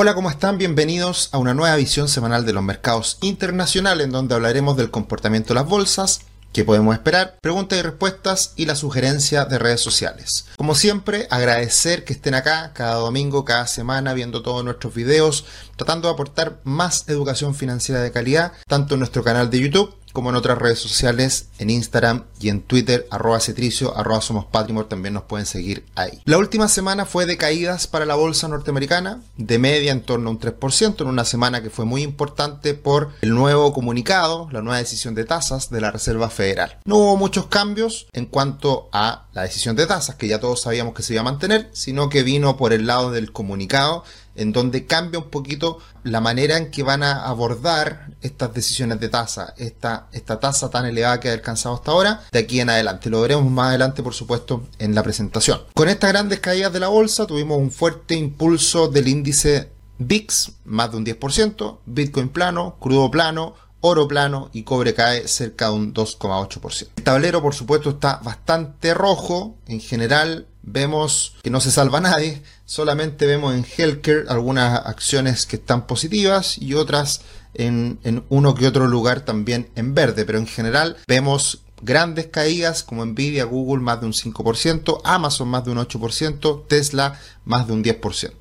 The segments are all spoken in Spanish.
Hola, ¿cómo están? Bienvenidos a una nueva visión semanal de los mercados internacionales en donde hablaremos del comportamiento de las bolsas, qué podemos esperar, preguntas y respuestas y la sugerencia de redes sociales. Como siempre, agradecer que estén acá cada domingo, cada semana, viendo todos nuestros videos, tratando de aportar más educación financiera de calidad, tanto en nuestro canal de YouTube como en otras redes sociales, en Instagram y en Twitter, arroba cetricio, arroba somos también nos pueden seguir ahí. La última semana fue de caídas para la bolsa norteamericana, de media en torno a un 3%, en una semana que fue muy importante por el nuevo comunicado, la nueva decisión de tasas de la Reserva Federal. No hubo muchos cambios en cuanto a la decisión de tasas, que ya todos sabíamos que se iba a mantener, sino que vino por el lado del comunicado en donde cambia un poquito la manera en que van a abordar estas decisiones de tasa, esta, esta tasa tan elevada que ha alcanzado hasta ahora, de aquí en adelante. Lo veremos más adelante, por supuesto, en la presentación. Con estas grandes caídas de la bolsa, tuvimos un fuerte impulso del índice VIX, más de un 10%, Bitcoin plano, crudo plano, oro plano y cobre cae cerca de un 2,8%. El tablero, por supuesto, está bastante rojo. En general, vemos que no se salva nadie, solamente vemos en Healthcare algunas acciones que están positivas y otras en, uno que otro lugar también en verde, pero en general vemos grandes caídas como Nvidia, Google más de un 5%, Amazon más de un 8%, Tesla más de un 10%.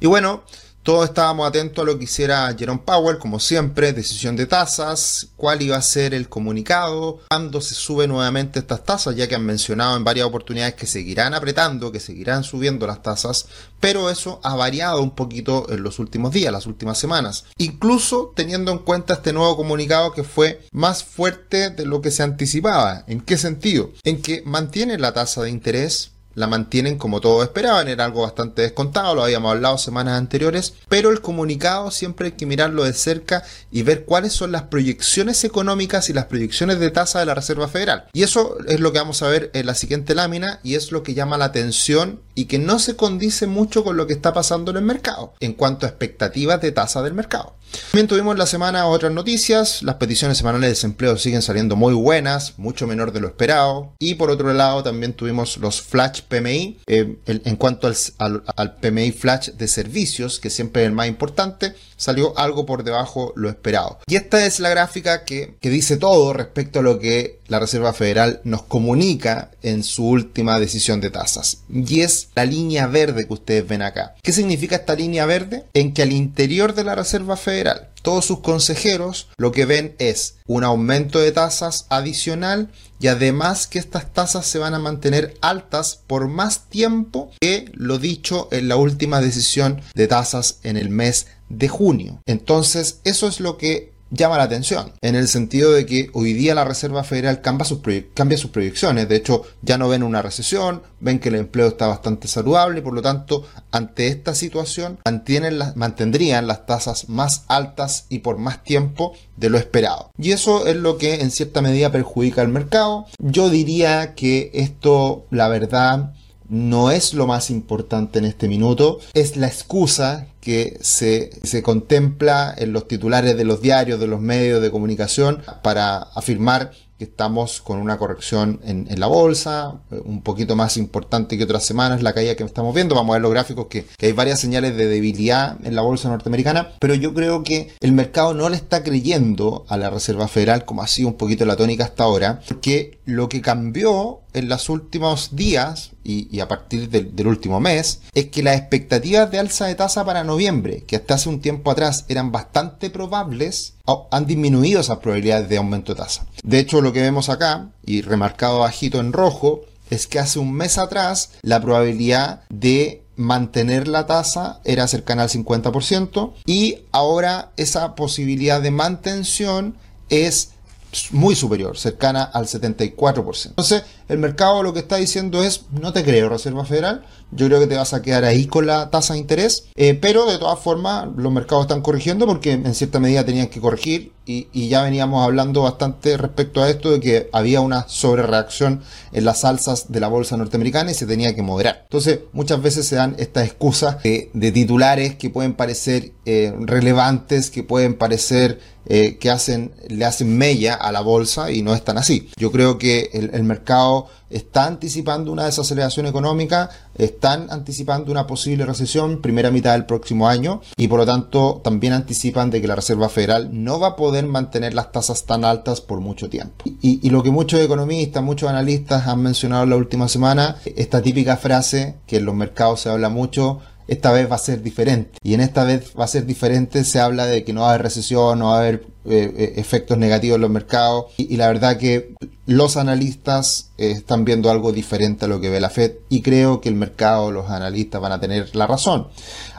Y bueno, todos estábamos atentos a lo que hiciera Jerome Powell, como siempre, decisión de tasas, cuál iba a ser el comunicado, cuándo se sube nuevamente estas tasas, ya que han mencionado en varias oportunidades que seguirán apretando, que seguirán subiendo las tasas, pero eso ha variado un poquito en los últimos días, las últimas semanas. Incluso teniendo en cuenta este nuevo comunicado que fue más fuerte de lo que se anticipaba. ¿En qué sentido? En que mantiene la tasa de interés la mantienen como todos esperaban, era algo bastante descontado, lo habíamos hablado semanas anteriores, pero el comunicado siempre hay que mirarlo de cerca y ver cuáles son las proyecciones económicas y las proyecciones de tasa de la Reserva Federal. Y eso es lo que vamos a ver en la siguiente lámina y es lo que llama la atención y que no se condice mucho con lo que está pasando en el mercado en cuanto a expectativas de tasa del mercado. También tuvimos la semana otras noticias, las peticiones semanales de desempleo siguen saliendo muy buenas, mucho menor de lo esperado, y por otro lado también tuvimos los flash PMI, eh, en cuanto al, al, PMI flash de servicios, que siempre es el más importante, salió algo por debajo lo esperado. Y esta es la gráfica que, que dice todo respecto a lo que la Reserva Federal nos comunica en su última decisión de tasas. Y es la línea verde que ustedes ven acá. ¿Qué significa esta línea verde? En que al interior de la Reserva Federal, todos sus consejeros lo que ven es un aumento de tasas adicional y además que estas tasas se van a mantener altas por más tiempo que lo dicho en la última decisión de tasas en el mes de junio. Entonces, eso es lo que llama la atención, en el sentido de que hoy día la Reserva Federal cambia sus, proyecciones, de hecho ya no ven una recesión, ven que el empleo está bastante saludable y por lo tanto ante esta situación mantienen mantendrían las tasas más altas y por más tiempo de lo esperado. Y eso es lo que en cierta medida perjudica al mercado. Yo diría que esto, la verdad, no es lo más importante en este minuto, es la excusa que se, contempla en los titulares de los diarios, de los medios de comunicación, para afirmar que estamos con una corrección en, la bolsa, un poquito más importante que otras semanas, la caída que estamos viendo. Vamos a ver los gráficos que, hay varias señales de debilidad en la bolsa norteamericana, pero yo creo que el mercado no le está creyendo a la Reserva Federal como ha sido un poquito la tónica hasta ahora, porque lo que cambió en los últimos días y, a partir del, del, último mes es que las expectativas de alza de tasa para que hasta hace un tiempo atrás eran bastante probables, han disminuido esas probabilidades de aumento de tasa. De hecho, lo que vemos acá, y remarcado bajito en rojo, es que hace un mes atrás la probabilidad de mantener la tasa era cercana al 50% y ahora esa posibilidad de mantención es muy superior, cercana al 74%. Entonces, el mercado lo que está diciendo es, no te creo, Reserva Federal, yo creo que te vas a quedar ahí con la tasa de interés, eh, pero de todas formas los mercados están corrigiendo porque en cierta medida tenían que corregir y, ya veníamos hablando bastante respecto a esto de que había una sobrereacción en las alzas de la bolsa norteamericana y se tenía que moderar. Entonces muchas veces se dan estas excusas de, titulares que pueden parecer eh, relevantes, que pueden parecer eh, que hacen, le hacen mella a la bolsa y no es tan así. Yo creo que el mercado está anticipando una desaceleración económica, están anticipando una posible recesión primera mitad del próximo año y por lo tanto también anticipan de que la Reserva Federal no va a poder mantener las tasas tan altas por mucho tiempo. Y, y lo que muchos economistas, muchos analistas han mencionado en la última semana, esta típica frase que en los mercados se habla mucho, esta vez va a ser diferente. Y en esta vez va a ser diferente, se habla de que no va a haber recesión, no va a haber eh, eh, efectos negativos en los mercados. Y, la verdad que los analistas eh, están viendo algo diferente a lo que ve la Fed. Y creo que el mercado, los analistas van a tener la razón.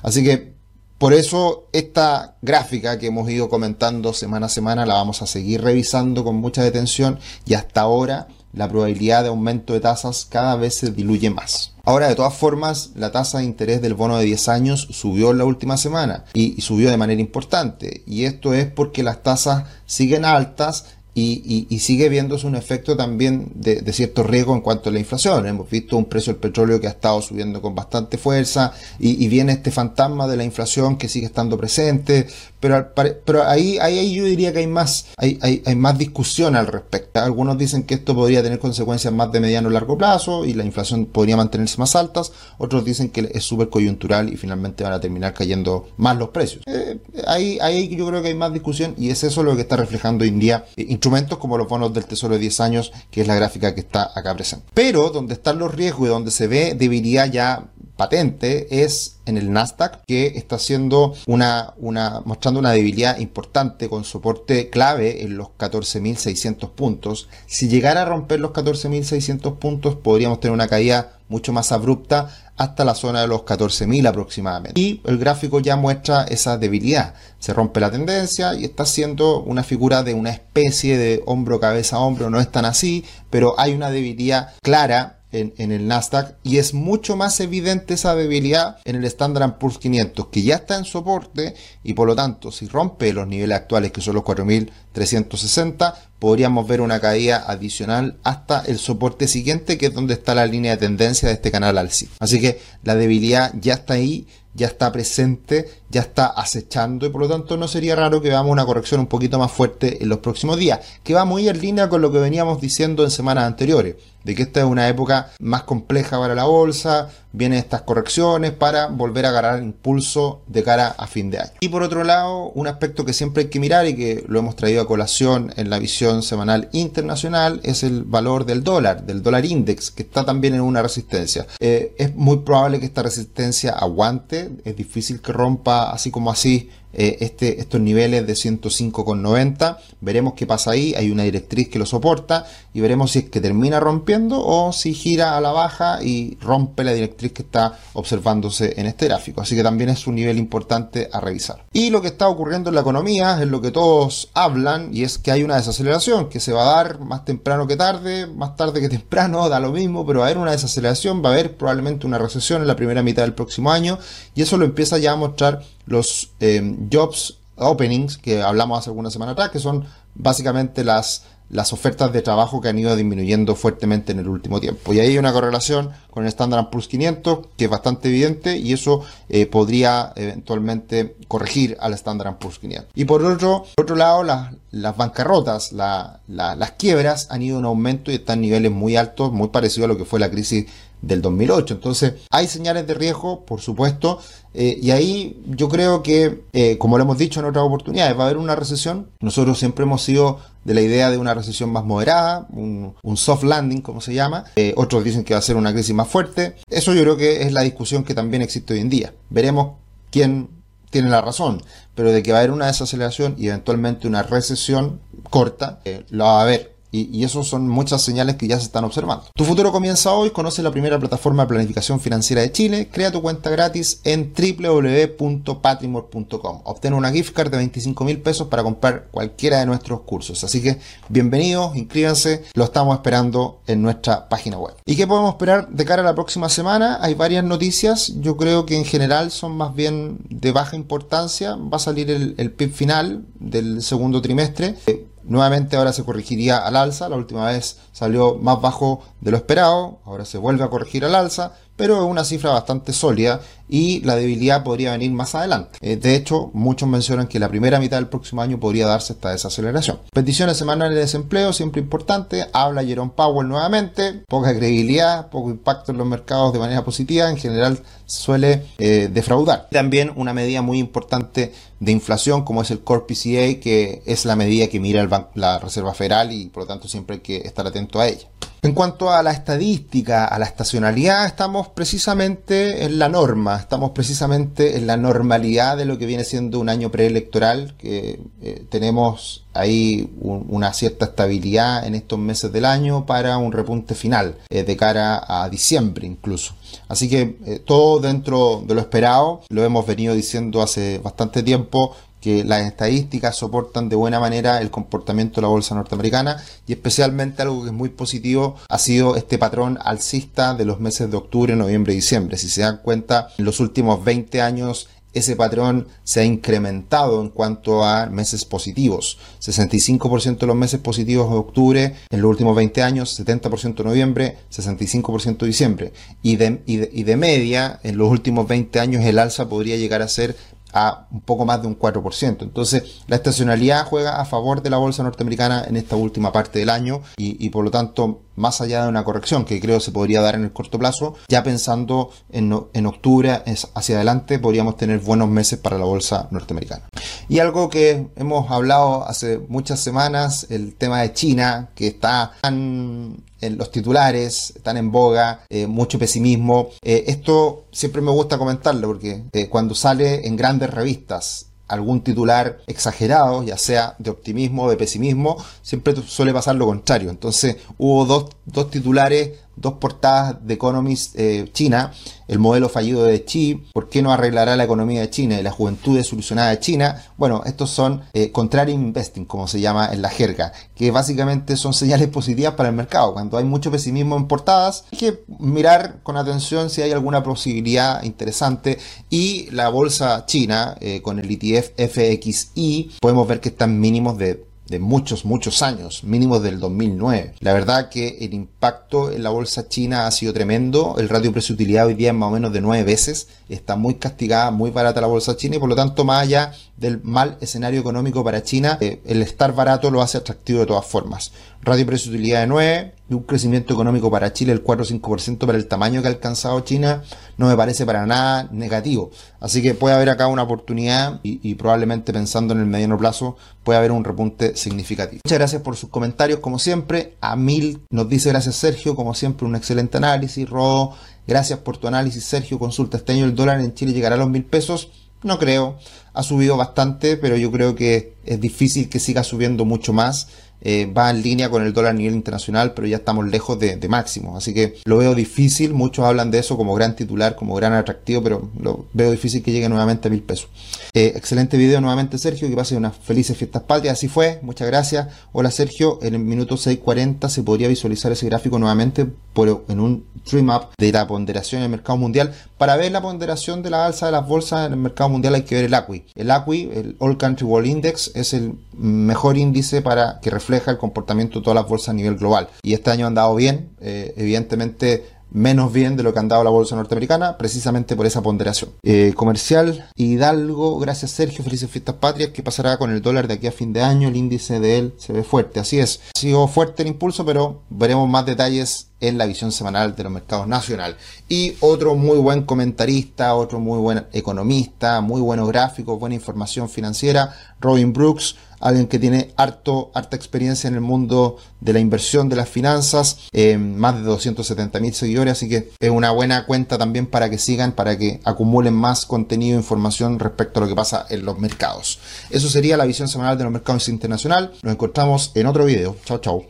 Así que por eso esta gráfica que hemos ido comentando semana a semana la vamos a seguir revisando con mucha detención y hasta ahora la probabilidad de aumento de tasas cada vez se diluye más. Ahora, de todas formas, la tasa de interés del bono de 10 años subió en la última semana y, subió de manera importante. Y esto es porque las tasas siguen altas y, sigue viéndose un efecto también de, cierto riesgo en cuanto a la inflación. Hemos visto un precio del petróleo que ha estado subiendo con bastante fuerza y, viene este fantasma de la inflación que sigue estando presente, pero, pero ahí, ahí, yo diría que hay más, hay, hay, más discusión al respecto. Algunos dicen que esto podría tener consecuencias más de mediano o largo plazo y la inflación podría mantenerse más altas, otros dicen que es súper coyuntural y finalmente van a terminar cayendo más los precios. Eh, ahí, ahí yo creo que hay más discusión y es eso lo que está reflejando hoy en día instrumentos como los bonos del Tesoro de 10 años, que es la gráfica que está acá presente. Pero donde están los riesgos y donde se ve debilidad ya patente es en el Nasdaq que está haciendo una, una mostrando una debilidad importante con soporte clave en los 14.600 puntos. Si llegara a romper los 14.600 puntos podríamos tener una caída mucho más abrupta hasta la zona de los 14.000 aproximadamente. Y el gráfico ya muestra esa debilidad. Se rompe la tendencia y está siendo una figura de una especie de hombro, cabeza, hombro. No es tan así, pero hay una debilidad clara en, el Nasdaq y es mucho más evidente esa debilidad en el Standard Poor's 500 que ya está en soporte y por lo tanto si rompe los niveles actuales que son los 4360 podríamos ver una caída adicional hasta el soporte siguiente que es donde está la línea de tendencia de este canal alcista. Así que la debilidad ya está ahí ya está presente, ya está acechando y por lo tanto no sería raro que veamos una corrección un poquito más fuerte en los próximos días, que va muy en línea con lo que veníamos diciendo en semanas anteriores de que esta es una época más compleja para la bolsa, vienen estas correcciones para volver a agarrar impulso de cara a fin de año. Y por otro lado, un aspecto que siempre hay que mirar y que lo hemos traído a colación en la visión semanal internacional es el valor del dólar, del dólar index, que está también en una resistencia. Eh, es muy probable que esta resistencia aguante, es difícil que rompa así como así eh, este, estos niveles de 105,90. Veremos qué pasa ahí. Hay una directriz que lo soporta y veremos si es que termina rompiendo o si gira a la baja y rompe la directriz que está observándose en este gráfico. Así que también es un nivel importante a revisar. Y lo que está ocurriendo en la economía es lo que todos hablan y es que hay una desaceleración que se va a dar más temprano que tarde, más tarde que temprano, da lo mismo, pero va a haber una desaceleración, va a haber probablemente una recesión en la primera mitad del próximo año y eso lo empieza ya a mostrar los eh, jobs openings que hablamos hace alguna semana atrás, que son básicamente las, las ofertas de trabajo que han ido disminuyendo fuertemente en el último tiempo. Y ahí hay una correlación con el Standard Poor's 500 que es bastante evidente y eso eh, podría eventualmente corregir al Standard Poor's 500. Y por otro, otro lado, las, las bancarrotas, las quiebras han ido en aumento y están en niveles muy altos, muy parecidos a lo que fue la crisis del 2008. Entonces, hay señales de riesgo, por supuesto, eh, y ahí yo creo que, eh, como lo hemos dicho en otras oportunidades, va a haber una recesión. Nosotros siempre hemos sido de la idea de una recesión más moderada, un, soft landing, como se llama. Eh, otros dicen que va a ser una crisis más fuerte. Eso yo creo que es la discusión que también existe hoy en día. Veremos quién tiene la razón, pero de que va a haber una desaceleración y eventualmente una recesión corta, lo va a haber y, eso son muchas señales que ya se están observando. Tu futuro comienza hoy, conoce la primera plataforma de planificación financiera de Chile, crea tu cuenta gratis en www.patrimor.com. Obtén una gift card de 25 mil pesos para comprar cualquiera de nuestros cursos. Así que bienvenidos, inscríbanse, lo estamos esperando en nuestra página web. ¿Y qué podemos esperar de cara a la próxima semana? Hay varias noticias, yo creo que en general son más bien de baja importancia. Va a salir el, el PIB final del segundo trimestre. Nuevamente ahora se corregiría al alza, la última vez salió más bajo de lo esperado, ahora se vuelve a corregir al alza, pero es una cifra bastante sólida y la debilidad podría venir más adelante. Eh, de hecho, muchos mencionan que la primera mitad del próximo año podría darse esta desaceleración. Peticiones semanales de desempleo, siempre importante. Habla Jerome Powell nuevamente. Poca credibilidad, poco impacto en los mercados de manera positiva. En general suele eh, defraudar. También una medida muy importante de inflación como es el Core PCA, que es la medida que mira la Reserva Federal y por lo tanto siempre hay que estar atento a ella. En cuanto a la estadística, a la estacionalidad, estamos precisamente en la norma, estamos precisamente en la normalidad de lo que viene siendo un año preelectoral, que eh, tenemos ahí una cierta estabilidad en estos meses del año para un repunte final, eh, de cara a diciembre incluso. Así que eh, todo dentro de lo esperado, lo hemos venido diciendo hace bastante tiempo, que las estadísticas soportan de buena manera el comportamiento de la bolsa norteamericana y especialmente algo que es muy positivo ha sido este patrón alcista de los meses de octubre, noviembre y diciembre. Si se dan cuenta, en los últimos 20 años ese patrón se ha incrementado en cuanto a meses positivos. 65% de los meses positivos de octubre en los últimos 20 años, 70% de noviembre, 65% de diciembre. Y de, y, de, y de media, en los últimos 20 años el alza podría llegar a ser a un poco más de un 4%. Entonces, la estacionalidad juega a favor de la bolsa norteamericana en esta última parte del año y, por lo tanto, más allá de una corrección que creo se podría dar en el corto plazo, ya pensando en, en octubre hacia adelante podríamos tener buenos meses para la bolsa norteamericana. Y algo que hemos hablado hace muchas semanas, el tema de China, que está tan en los titulares, están en boga, eh, mucho pesimismo. Eh, esto siempre me gusta comentarlo porque eh, cuando sale en grandes revistas algún titular exagerado, ya sea de optimismo o de pesimismo, siempre suele pasar lo contrario. Entonces hubo dos, dos titulares dos portadas de Economist eh, China, el modelo fallido de Xi, ¿por qué no arreglará la economía de China y la juventud desolucionada de China? Bueno, estos son eh, contrary investing, como se llama en la jerga, que básicamente son señales positivas para el mercado. Cuando hay mucho pesimismo en portadas, hay que mirar con atención si hay alguna posibilidad interesante y la bolsa china eh, con el ETF FXI podemos ver que están mínimos de de muchos, muchos años, mínimo del 2009. La verdad que el impacto en la bolsa china ha sido tremendo. El ratio precio-utilidad hoy día es más o menos de nueve veces. Está muy castigada, muy barata la bolsa china y por lo tanto, más allá del mal escenario económico para China, eh, el estar barato lo hace atractivo de todas formas. Radio precio utilidad de 9, y un crecimiento económico para Chile del 4 o 5% para el tamaño que ha alcanzado China, no me parece para nada negativo. Así que puede haber acá una oportunidad y, y probablemente pensando en el mediano plazo puede haber un repunte significativo. Muchas gracias por sus comentarios, como siempre. A mil nos dice gracias Sergio, como siempre un excelente análisis. Rodo, gracias por tu análisis Sergio. Consulta, este año el dólar en Chile llegará a los mil pesos. No creo, ha subido bastante, pero yo creo que es difícil que siga subiendo mucho más. Eh, va en línea con el dólar a nivel internacional, pero ya estamos lejos de, de máximo. Así que lo veo difícil. Muchos hablan de eso como gran titular, como gran atractivo, pero lo veo difícil que llegue nuevamente a mil pesos. Eh, excelente video nuevamente, Sergio. Que pase unas felices fiestas patrias. Así fue. Muchas gracias. Hola, Sergio. En el minuto 6.40 se podría visualizar ese gráfico nuevamente por, en un Dream Up de la ponderación en el mercado mundial. Para ver la ponderación de la alza de las bolsas en el mercado mundial hay que ver el ACWI. El ACWI, el All Country World Index, es el mejor índice para que refleja el comportamiento de todas las bolsas a nivel global. Y este año han dado bien, eh, evidentemente menos bien de lo que han dado la bolsa norteamericana, precisamente por esa ponderación. Eh, comercial, Hidalgo, gracias Sergio, felices fiestas patrias. ¿Qué pasará con el dólar de aquí a fin de año? El índice de él se ve fuerte, así es. Ha sido fuerte el impulso, pero veremos más detalles en la visión semanal de los mercados nacional. Y otro muy buen comentarista, otro muy buen economista, muy buenos gráficos, buena información financiera, Robin Brooks alguien que tiene harto, harta experiencia en el mundo de la inversión, de las finanzas, eh, más de 270 mil seguidores, así que es una buena cuenta también para que sigan, para que acumulen más contenido e información respecto a lo que pasa en los mercados. Eso sería la visión semanal de los mercados internacional. Nos encontramos en otro video. Chao, chao.